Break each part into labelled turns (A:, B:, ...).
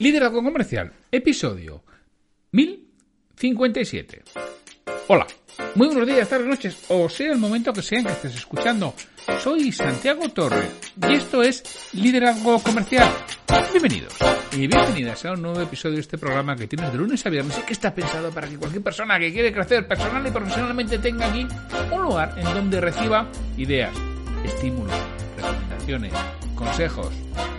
A: Liderazgo Comercial, episodio 1057. Hola, muy buenos días, tardes, noches, o sea el momento que sea que estés escuchando. Soy Santiago Torre y esto es Liderazgo Comercial. Bienvenidos y bienvenidas a un nuevo episodio de este programa que tienes de lunes a viernes y que está pensado para que cualquier persona que quiere crecer personal y profesionalmente tenga aquí un lugar en donde reciba ideas, estímulos, recomendaciones, consejos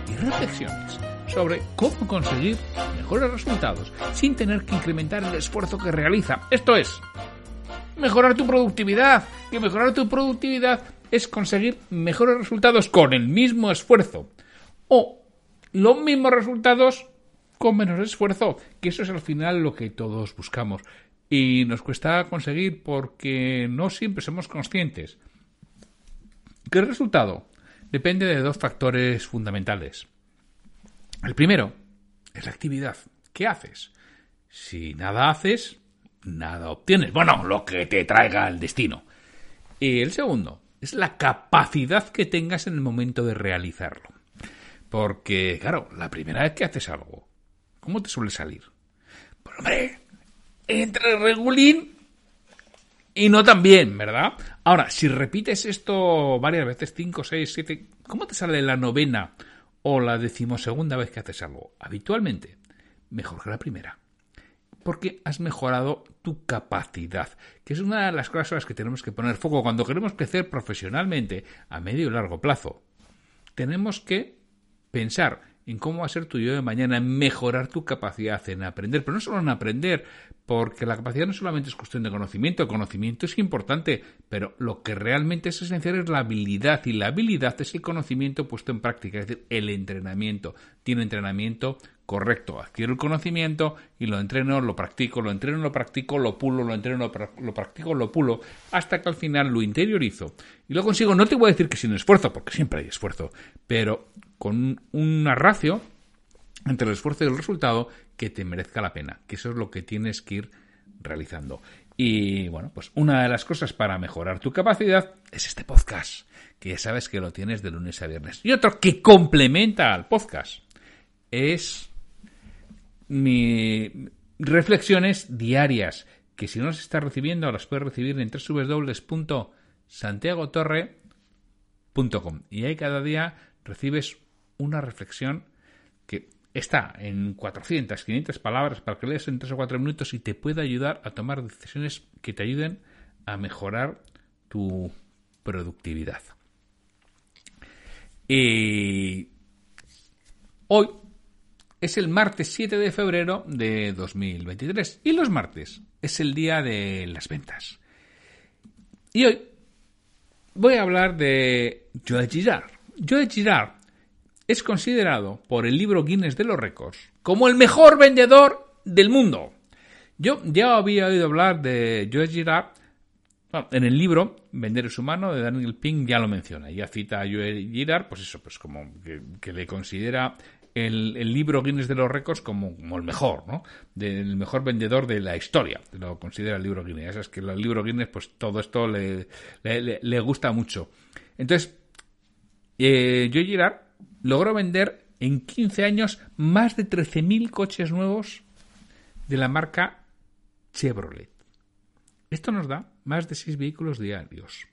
A: y reflexiones sobre cómo conseguir mejores resultados sin tener que incrementar el esfuerzo que realiza. Esto es, mejorar tu productividad. Y mejorar tu productividad es conseguir mejores resultados con el mismo esfuerzo. O los mismos resultados con menos esfuerzo. Que eso es al final lo que todos buscamos. Y nos cuesta conseguir porque no siempre somos conscientes. ¿Qué resultado? Depende de dos factores fundamentales. El primero es la actividad. ¿Qué haces? Si nada haces, nada obtienes. Bueno, lo que te traiga el destino. Y el segundo es la capacidad que tengas en el momento de realizarlo. Porque, claro, la primera vez que haces algo, ¿cómo te suele salir? Pues hombre, entre regulín y no tan bien, ¿verdad? Ahora, si repites esto varias veces, 5, 6, 7, ¿cómo te sale la novena o la decimosegunda vez que haces algo habitualmente, mejor que la primera. Porque has mejorado tu capacidad, que es una de las cosas a las que tenemos que poner foco cuando queremos crecer profesionalmente a medio y largo plazo. Tenemos que pensar en cómo va a ser tu yo de mañana, en mejorar tu capacidad, en aprender, pero no solo en aprender, porque la capacidad no solamente es cuestión de conocimiento, el conocimiento es importante, pero lo que realmente es esencial es la habilidad, y la habilidad es el conocimiento puesto en práctica, es decir, el entrenamiento. Tiene entrenamiento correcto, adquiero el conocimiento y lo entreno, lo practico, lo entreno, lo practico, lo pulo, lo entreno, lo practico, lo pulo, hasta que al final lo interiorizo y lo consigo. No te voy a decir que sin esfuerzo, porque siempre hay esfuerzo, pero con una ratio entre el esfuerzo y el resultado que te merezca la pena, que eso es lo que tienes que ir realizando. Y bueno, pues una de las cosas para mejorar tu capacidad es este podcast, que ya sabes que lo tienes de lunes a viernes. Y otro que complementa al podcast es mi reflexiones diarias, que si no las estás recibiendo las puedes recibir en www.santiagotorre.com. Y ahí cada día recibes una reflexión que está en 400, 500 palabras para que leas en 3 o 4 minutos y te pueda ayudar a tomar decisiones que te ayuden a mejorar tu productividad. Y hoy es el martes 7 de febrero de 2023 y los martes es el día de las ventas. Y hoy voy a hablar de Joe Girard. Joe Girard es considerado por el libro Guinness de los Récords como el mejor vendedor del mundo. Yo ya había oído hablar de Joe Girard. en el libro Vender es humano de Daniel Pink ya lo menciona. Ya cita a Joe Girard, pues eso, pues como que, le considera el, libro Guinness de los Récords como, el mejor, ¿no? Del mejor vendedor de la historia. Lo considera el libro Guinness. Es que el libro Guinness, pues todo esto le, le, gusta mucho. Entonces, eh, Joe Girard logró vender en 15 años más de 13.000 coches nuevos de la marca Chevrolet. Esto nos da más de 6 vehículos diarios.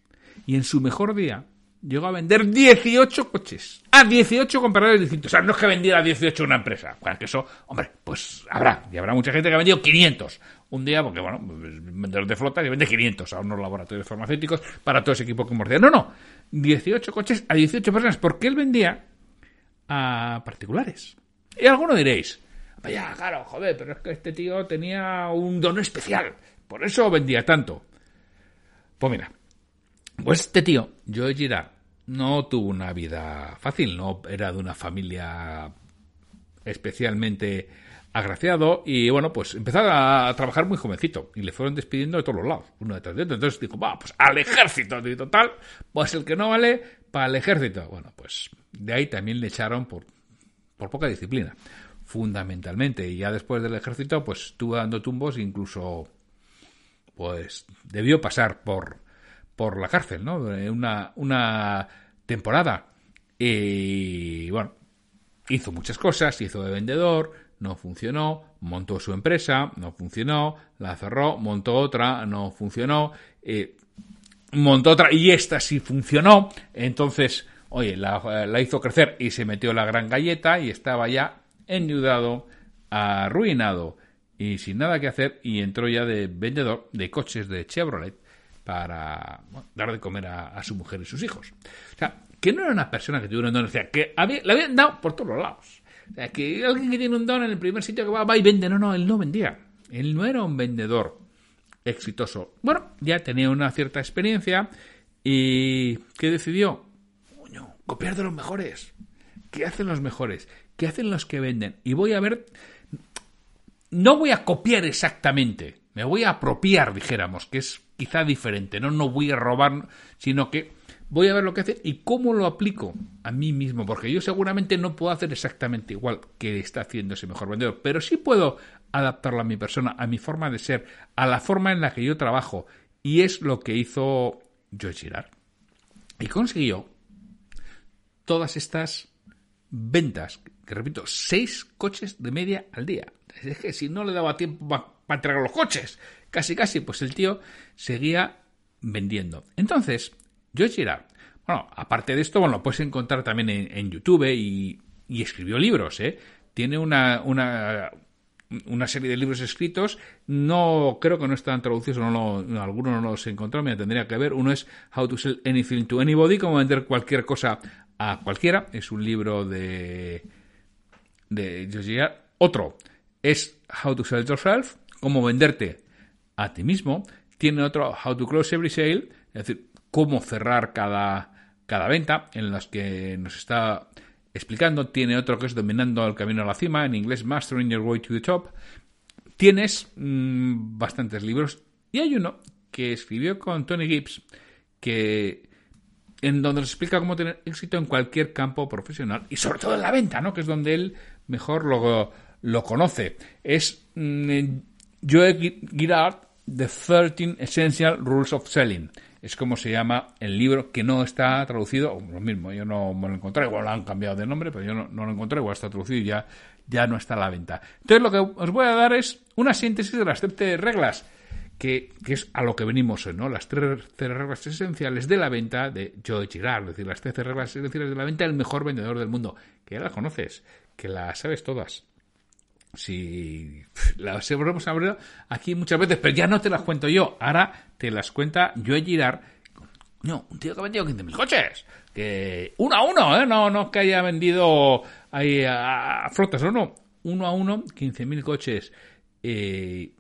A: Y en su mejor día llegó a vender 18 coches. A 18 compradores distintos. O sea, no es que vendiera 18 una empresa. Bueno, que eso, hombre, pues habrá. Y habrá mucha gente que ha vendido 500 un día, porque bueno, vendedor de flota y vende 500 a unos laboratorios farmacéuticos para todo ese equipo comercial. No, no. 18 coches a 18 personas. Porque él vendía a particulares. Y alguno diréis, vaya, claro, joder, pero es que este tío tenía un don especial, por eso vendía tanto. Pues mira, pues este tío, Joe Girard, no tuvo una vida fácil, no era de una familia especialmente agraciado y bueno, pues empezó a trabajar muy jovencito y le fueron despidiendo de todos los lados, uno detrás de otro. Entonces dijo, va, pues al ejército, y total, pues el que no vale, para el ejército. Bueno, pues de ahí también le echaron por, por poca disciplina, fundamentalmente. Y ya después del ejército, pues estuvo dando tumbos, incluso, pues debió pasar por, por la cárcel, ¿no? Una, una temporada. Y bueno, hizo muchas cosas, hizo de vendedor, no funcionó, montó su empresa, no funcionó, la cerró, montó otra, no funcionó, eh, montó otra y esta sí funcionó, entonces, oye, la, hizo crecer y se metió la gran galleta y estaba ya endeudado, arruinado y sin nada que hacer y entró ya de vendedor de coches de Chevrolet para dar de comer a, su mujer y sus hijos. O sea, que no era una persona que tuviera un don, o sea, que había, habían dado por todos lados. O sea, que alguien que tiene un don en el primer sitio que va, va y vende, no, no, él no vendía. Él no era un vendedor exitoso. Bueno, ya tenía una cierta experiencia y ¿qué decidió? Coño, copiar de los mejores. ¿Qué hacen los mejores? ¿Qué hacen los que venden? Y voy a ver, no voy a copiar exactamente, me voy a apropiar, dijéramos, que es quizá diferente, no, no voy a robar, sino que voy a ver lo que hace y cómo lo aplico a mí mismo, porque yo seguramente no puedo hacer exactamente igual que está haciendo ese mejor vendedor, pero sí puedo adaptarlo a mi persona, a mi forma de ser, a la forma en la que yo trabajo, y es lo que hizo Joe Girard. Y consiguió todas estas ventas, que repito, seis coches de media al día. Es que si no le daba tiempo para entregar los coches, casi casi, pues el tío seguía vendiendo. Entonces, Girard, bueno, aparte de esto, bueno, lo puedes encontrar también en, YouTube y, escribió libros, ¿eh? Tiene una, una, una, serie de libros escritos, no creo que no están traducidos, no, no algunos no los he encontrado, me tendría que ver. Uno es How to Sell Anything to Anybody, cómo vender cualquier cosa a cualquiera, es un libro de, de Girard. Otro es How to Sell Yourself, cómo venderte a ti mismo. Tiene otro How to Close Every Sale, es decir, cómo cerrar cada, cada venta, en las que nos está explicando. Tiene otro que es Dominando el Camino a la Cima, en inglés Mastering Your Way to the Top. Tienes mm, bastantes libros y hay uno que escribió con Tony Gibbs que en donde nos explica cómo tener éxito en cualquier campo profesional y sobre todo en la venta, ¿no? Que es donde él mejor lo, lo conoce. Es mm, Joe Girard, The 13 Essential Rules of Selling es como se llama el libro que no está traducido, lo mismo, yo no me lo encontré, igual lo han cambiado de nombre, pero yo no, lo encontré, igual está traducido y ya, ya no está a la venta. Entonces lo que os voy a dar es una síntesis de las 13 reglas, que, es a lo que venimos hoy, ¿no? Las tres, reglas esenciales de la venta de Joe Girard, es decir, las 13 reglas esenciales de la venta del mejor vendedor del mundo, que ya las conoces, que las sabes todas si las hemos hablado aquí muchas veces, pero ya no te las cuento yo, ahora te las cuenta yo a Girard. No, un tío que ha vendido 15.000 coches, que uno a uno, ¿eh? no, no que haya vendido ahí a, flotas, no, no, uno a uno, 15.000 coches. Eh,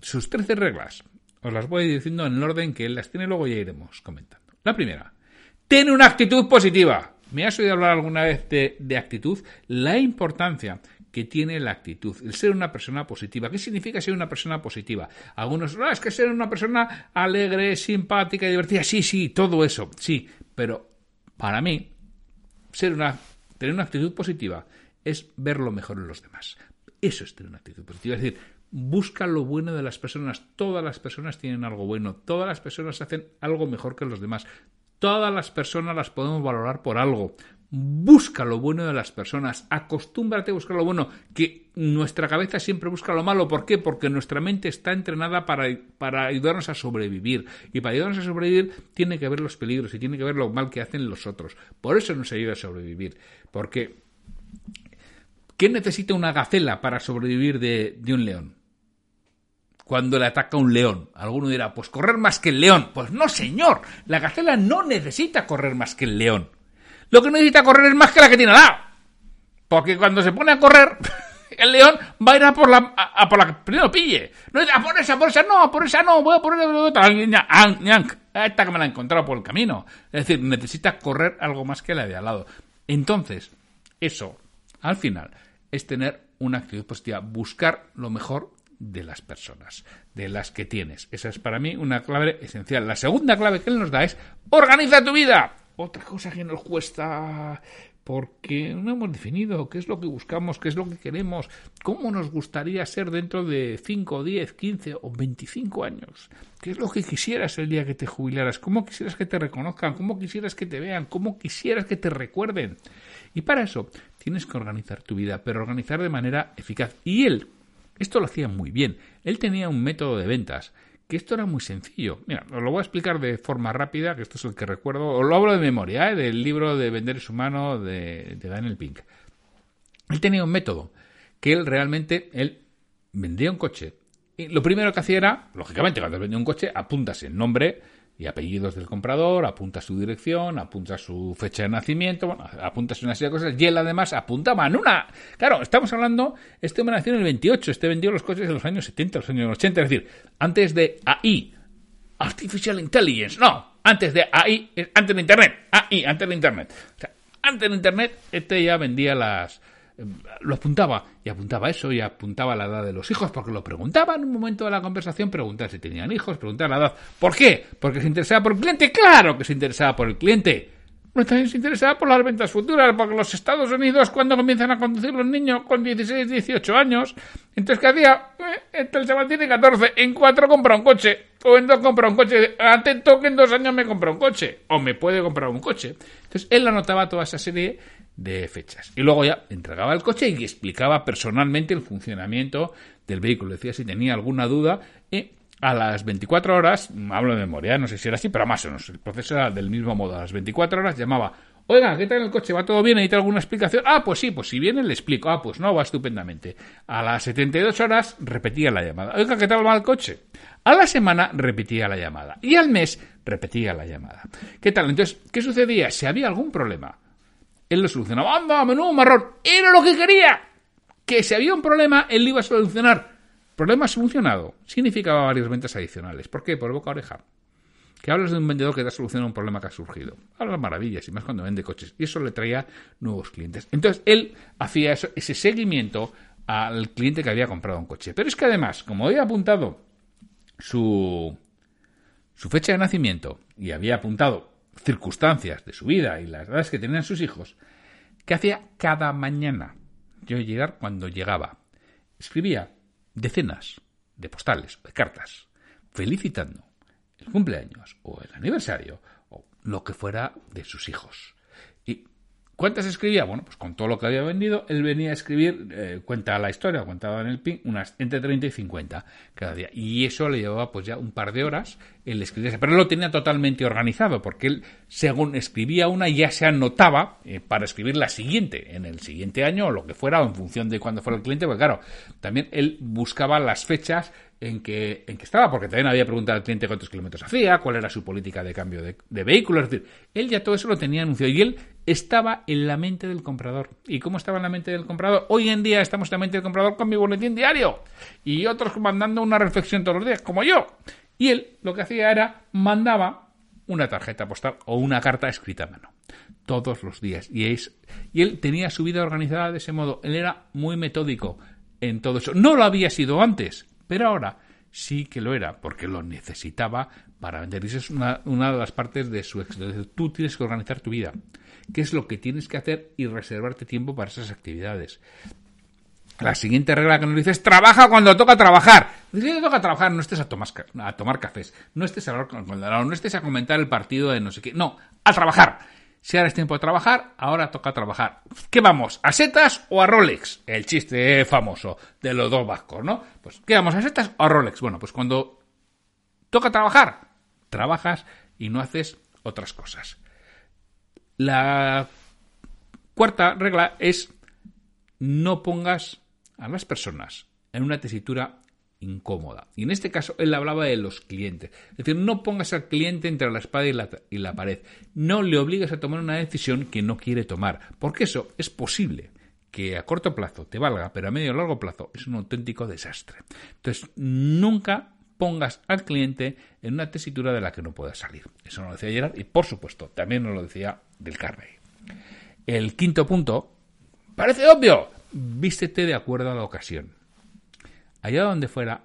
A: sus 13 reglas, os las voy diciendo en el orden que él las tiene, luego ya iremos comentando. La primera, tiene una actitud positiva. ¿Me has oído hablar alguna vez de, de actitud? La importancia que tiene la actitud, el ser una persona positiva. ¿Qué significa ser una persona positiva? Algunos, no, es que ser una persona alegre, simpática, divertida. Sí, sí, todo eso, sí. Pero para mí, ser una, tener una actitud positiva es ver lo mejor en los demás. Eso es tener una actitud positiva. Es decir, busca lo bueno de las personas. Todas las personas tienen algo bueno. Todas las personas hacen algo mejor que los demás. Todas las personas las podemos valorar por algo busca lo bueno de las personas, acostúmbrate a buscar lo bueno, que nuestra cabeza siempre busca lo malo. ¿Por qué? Porque nuestra mente está entrenada para, para ayudarnos a sobrevivir. Y para ayudarnos a sobrevivir tiene que ver los peligros y tiene que ver lo mal que hacen los otros. Por eso nos ayuda a sobrevivir. Porque, ¿qué necesita una gacela para sobrevivir de, de un león? cuando le ataca un león. Alguno dirá, pues correr más que el león. Pues no, señor, la gacela no necesita correr más que el león. Lo que necesita correr es más que la que tiene al lado. Porque cuando se pone a correr, el león va a ir a por la, a, por la que primero pille. No dice, a por esa, por esa no, por esa no, voy a poner otra. Esta que me la he encontrado por el camino. Es decir, necesita correr algo más que la de al lado. Entonces, eso, al final, es tener una actitud positiva, buscar lo mejor de las personas, de las que tienes. Esa es para mí una clave esencial. La segunda clave que él nos da es organiza tu vida. Otra cosa que nos cuesta porque no hemos definido qué es lo que buscamos, qué es lo que queremos, cómo nos gustaría ser dentro de 5, 10, 15 o 25 años, qué es lo que quisieras el día que te jubilaras, cómo quisieras que te reconozcan, cómo quisieras que te vean, cómo quisieras que te recuerden. Y para eso tienes que organizar tu vida, pero organizar de manera eficaz. Y él, esto lo hacía muy bien, él tenía un método de ventas que esto era muy sencillo. Mira, os lo voy a explicar de forma rápida, que esto es el que recuerdo, os lo hablo de memoria, ¿eh? del libro de Vender es humano de, de Daniel Pink. Él tenía un método que él realmente, él vendía un coche. Y lo primero que hacía era, lógicamente, cuando vendía un coche, apuntas el nombre, y apellidos del comprador, apunta su dirección, apunta su fecha de nacimiento, bueno, apunta una serie de cosas, y él además apuntaba en una... Claro, estamos hablando, este hombre nació en el 28, este vendió los coches en los años 70, los años 80, es decir, antes de AI, Artificial Intelligence, no, antes de AI, antes de Internet, AI, antes de Internet. O sea, antes de Internet, este ya vendía las lo apuntaba y apuntaba eso y apuntaba la edad de los hijos porque lo preguntaba en un momento de la conversación, preguntar si tenían hijos, preguntar la edad. ¿Por qué? Porque se interesaba por el cliente. Claro que se interesaba por el cliente. Pero también se interesaba por las ventas futuras, porque los Estados Unidos, cuando comienzan a conducir los niños con 16, 18 años, entonces, ¿qué hacía? Eh, entre el chaval tiene 14, en 4 compra un coche, o en 2 compra un coche, atento que en 2 años me compra un coche, o me puede comprar un coche. Entonces, él anotaba toda esa serie de fechas. Y luego ya entregaba el coche y explicaba personalmente el funcionamiento del vehículo. Decía si tenía alguna duda y a las 24 horas, hablo de memoria, no sé si era así, pero más o menos, el proceso era del mismo modo. A las 24 horas llamaba, oiga, ¿qué tal el coche? ¿Va todo bien? ¿Necesita alguna explicación? Ah, pues sí, pues si viene le explico. Ah, pues no, va estupendamente. A las 72 horas repetía la llamada. Oiga, ¿qué tal va el coche? A la semana repetía la llamada. Y al mes repetía la llamada. ¿Qué tal? Entonces, ¿qué sucedía? Si había algún problema, él lo solucionaba. ¡Anda, menudo marrón! ¡Era lo que quería! Que si había un problema, él lo iba a solucionar. Problema solucionado. Significaba varias ventas adicionales. ¿Por qué? Por boca oreja. Que hablas de un vendedor que te ha solucionado un problema que ha surgido. Hablas maravillas, y más cuando vende coches. Y eso le traía nuevos clientes. Entonces, él hacía ese seguimiento al cliente que había comprado un coche. Pero es que además, como había apuntado su, su fecha de nacimiento y había apuntado circunstancias de su vida y las edades que tenían sus hijos, que hacía cada mañana. Yo llegar cuando llegaba. Escribía decenas de postales o de cartas felicitando el cumpleaños o el aniversario o lo que fuera de sus hijos. ¿Cuántas escribía? Bueno, pues con todo lo que había vendido, él venía a escribir, eh, cuenta la historia, contaba en el pin, unas entre 30 y 50 cada día. Y eso le llevaba pues ya un par de horas el escribir. Pero él lo tenía totalmente organizado, porque él, según escribía una, ya se anotaba eh, para escribir la siguiente, en el siguiente año o lo que fuera, o en función de cuándo fuera el cliente, porque claro, también él buscaba las fechas en que, en que estaba, porque también había preguntado al cliente cuántos kilómetros hacía, cuál era su política de cambio de, de vehículo, es decir, él ya todo eso lo tenía anunciado y él estaba en la mente del comprador. ¿Y cómo estaba en la mente del comprador? Hoy en día estamos en la mente del comprador con mi boletín diario y otros mandando una reflexión todos los días, como yo. Y él lo que hacía era mandaba una tarjeta postal o una carta escrita a mano todos los días. Y, es, y él tenía su vida organizada de ese modo. Él era muy metódico en todo eso. No lo había sido antes, pero ahora sí que lo era, porque lo necesitaba para vender. Y esa es una, de las partes de su éxito. Tú tienes que organizar tu vida. ¿Qué es lo que tienes que hacer y reservarte tiempo para esas actividades? La siguiente regla que nos dice es trabaja cuando toca trabajar. Si te toca trabajar, no estés a tomar, a tomar cafés, no estés a hablar con el no estés a comentar el partido de no sé qué. No, a trabajar. Si ahora es tiempo de trabajar, ahora toca trabajar. ¿Qué vamos? ¿A setas o a Rolex? El chiste famoso de los dos vascos, ¿no? Pues, ¿qué vamos? ¿A setas o a Rolex? Bueno, pues cuando toca trabajar, trabajas y no haces otras cosas. La cuarta regla es no pongas a las personas en una tesitura incómoda. Y en este caso él hablaba de los clientes. Es decir, no pongas al cliente entre la espada y la, y la pared. No le obligues a tomar una decisión que no quiere tomar. Porque eso es posible que a corto plazo te valga, pero a medio y largo plazo es un auténtico desastre. Entonces, nunca pongas al cliente en una tesitura de la que no pueda salir. Eso nos lo decía Gerard y, por supuesto, también nos lo decía Del Carrey. El quinto punto, parece obvio, vístete de acuerdo a la ocasión. Allá donde fuera,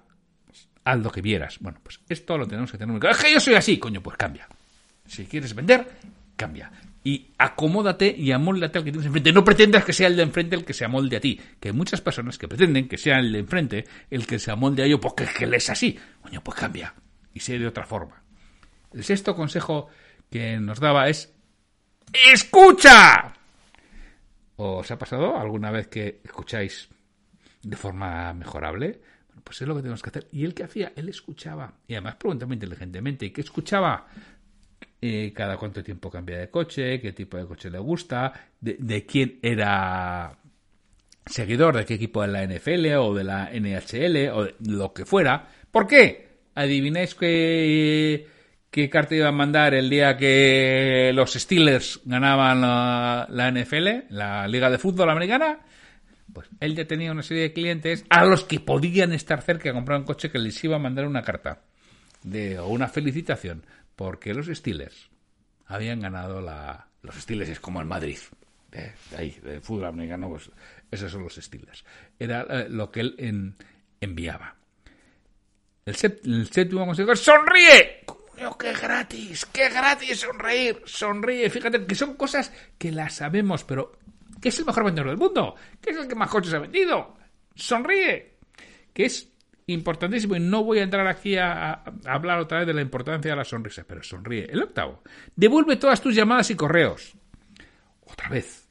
A: haz lo que vieras. Bueno, pues esto lo tenemos que tener muy claro. Es que yo soy así, coño, pues cambia. Si quieres vender, cambia. Y acomódate y amóldate al que tienes enfrente. No pretendas que sea el de enfrente el que se amolde a ti. Que hay muchas personas que pretenden que sea el de enfrente el que se amolde a ello porque es que él es así. Coño, pues cambia. Y sé de otra forma. El sexto consejo que nos daba es ¡Escucha! ¿Os ha pasado alguna vez que escucháis de forma mejorable? Bueno, pues es lo que tenemos que hacer. Y él que hacía, él escuchaba. Y además pregunta muy inteligentemente. ¿Y qué escuchaba? Eh, cada cuánto tiempo cambia de coche, qué tipo de coche le gusta, de, quién era seguidor, de qué equipo de la NFL o de la NHL o de lo que fuera. ¿Por qué? ¿Adivináis qué, qué carta iba a mandar el día que los Steelers ganaban la, la NFL, la Liga de Fútbol Americana? Pues él ya tenía una serie de clientes a los que podían estar cerca a comprar un coche que les iba a mandar una carta de o una felicitación porque los Steelers habían ganado la... Los Steelers es como el Madrid, de, ahí, de fútbol americano, pues esos son los Steelers. Era eh, lo que él enviaba. El, séptimo consejo ¡sonríe! ¡Qué gratis! ¡Qué gratis sonreír! Sonríe. Fíjate que son cosas que las sabemos, pero ¿qué es el mejor vendedor del mundo? ¿Qué es el que más coches ha vendido? Sonríe. Que es importantísimo y no voy a entrar aquí a, hablar otra vez de la importancia de la sonrisa, pero sonríe. El octavo, devuelve todas tus llamadas y correos. Otra vez.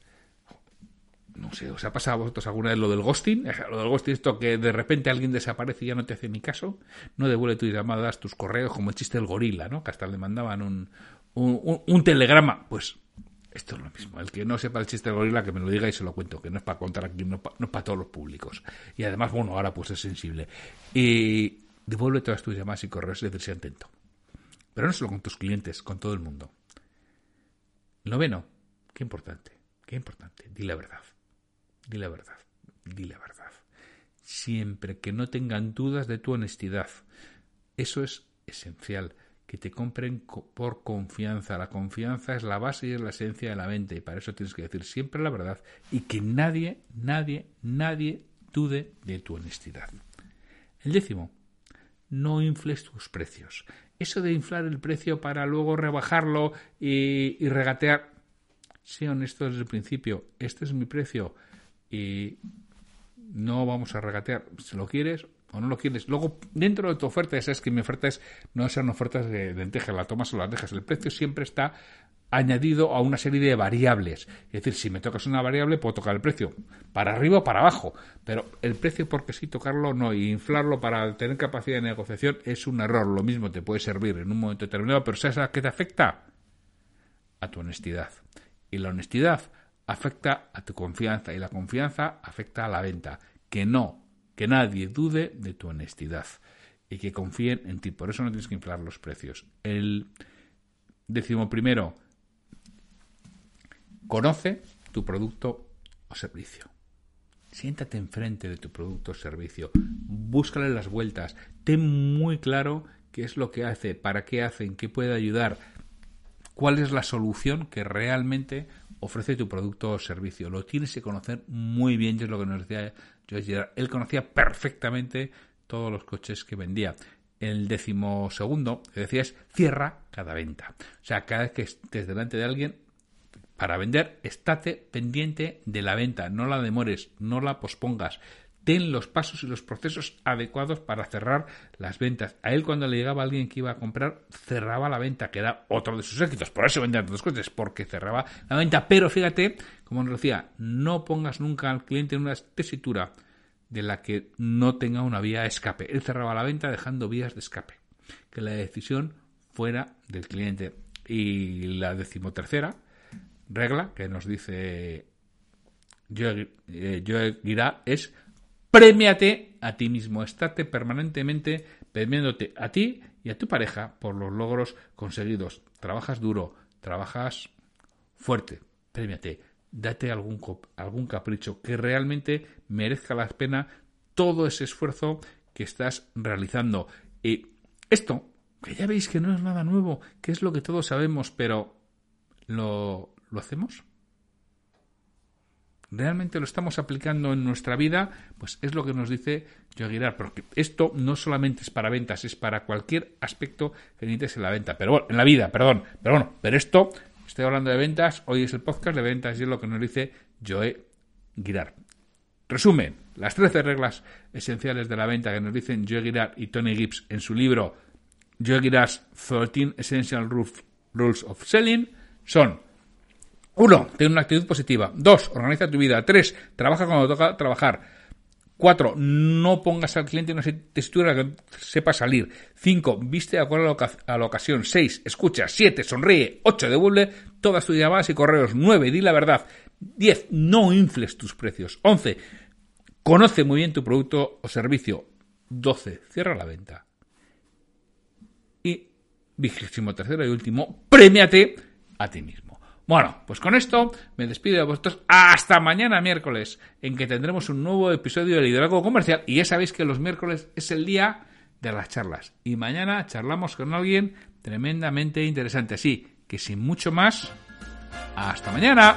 A: No sé, ¿os ha pasado a vosotros alguna vez lo del ghosting? Lo del ghosting, esto que de repente alguien desaparece y ya no te hace ni caso. No devuelve tus llamadas, tus correos, como el chiste del gorila, ¿no? Que hasta le mandaban un, un telegrama. Pues esto es lo mismo. El que no sepa el chiste de gorila, que me lo diga y se lo cuento, que no es para contar aquí, no, es para todos los públicos. Y además, bueno, ahora pues es sensible. Y devuelve todas tus llamadas y correos y decir, atento. Pero no solo con tus clientes, con todo el mundo. Noveno, qué importante, qué importante. Di la verdad. Di la verdad. Di la verdad. Siempre que no tengan dudas de tu honestidad. Eso es esencial que te compren por confianza. La confianza es la base y es la esencia de la venta y para eso tienes que decir siempre la verdad y que nadie, nadie, nadie dude de tu honestidad. El décimo, no infles tus precios. Eso de inflar el precio para luego rebajarlo y, y regatear. Sé honesto desde el principio, este es mi precio y no vamos a regatear. Si lo quieres, o no lo quieres. Luego, dentro de tu oferta, ya sabes que mi oferta es, no sean ofertas de lentejas, la tomas o las dejas. El precio siempre está añadido a una serie de variables. Es decir, si me tocas una variable, puedo tocar el precio para arriba o para abajo. Pero el precio, porque sí tocarlo, no. Y inflarlo para tener capacidad de negociación es un error. Lo mismo te puede servir en un momento determinado, pero ¿sabes a qué te afecta? A tu honestidad. Y la honestidad afecta a tu confianza y la confianza afecta a la venta. Que no que nadie dude de tu honestidad y que confíen en ti. Por eso no tienes que inflar los precios. El décimo primero, conoce tu producto o servicio. Siéntate enfrente de tu producto o servicio. Búscale las vueltas. Ten muy claro qué es lo que hace, para qué hace, en qué puede ayudar, cuál es la solución que realmente ofrece tu producto o servicio. Lo tienes que conocer muy bien, y es lo que nos decía él conocía perfectamente todos los coches que vendía. El décimo segundo decía es cierra cada venta. O sea, cada vez que estés delante de alguien para vender, estate pendiente de la venta, no la demores, no la pospongas. Ten los pasos y los procesos adecuados para cerrar las ventas. A él cuando le llegaba alguien que iba a comprar, cerraba la venta, que era otro de sus éxitos. Por eso vendía tantos coches, porque cerraba la venta. Pero fíjate, como nos decía, no pongas nunca al cliente en una tesitura de la que no tenga una vía de escape. Él cerraba la venta dejando vías de escape. Que la decisión fuera del cliente. Y la decimotercera regla que nos dice Joe, eh, es premiate a ti mismo. Estate permanentemente premiándote a ti y a tu pareja por los logros conseguidos. Trabajas duro, trabajas fuerte, premiate date algún, algún capricho que realmente merezca la pena todo ese esfuerzo que estás realizando. Y esto, que ya veis que no es nada nuevo, que es lo que todos sabemos, pero ¿lo, ¿lo hacemos? Realmente lo estamos aplicando en nuestra vida, pues es lo que nos dice Joe Girard. Porque esto no solamente es para ventas, es para cualquier aspecto que necesites en la venta. Pero bueno, en la vida, perdón. Pero bueno, pero esto, estoy hablando de ventas, hoy es el podcast de ventas y es lo que nos dice Joe Girard. Resumen, las 13 reglas esenciales de la venta que nos dicen Joe Girard y Tony Gibbs en su libro Joe Girard's 13 Essential Rules of Selling son uno, ten una actitud positiva. Dos, organiza tu vida. Tres, trabaja cuando toca trabajar. Cuatro, no pongas al cliente en una textura que sepa salir. Cinco, viste de acuerdo a la ocasión. Seis, escucha. Siete, sonríe. Ocho, devuelve todas tus llamadas y correos. Nueve, di la verdad. Diez, no infles tus precios. Once, conoce muy bien tu producto o servicio. Doce, cierra la venta. Y vigésimo tercero y último, premiate a ti mismo. Bueno, pues con esto me despido de vosotros hasta mañana miércoles, en que tendremos un nuevo episodio de Liderazgo Comercial. Y ya sabéis que los miércoles es el día de las charlas. Y mañana charlamos con alguien tremendamente interesante. Así que sin mucho más, hasta mañana.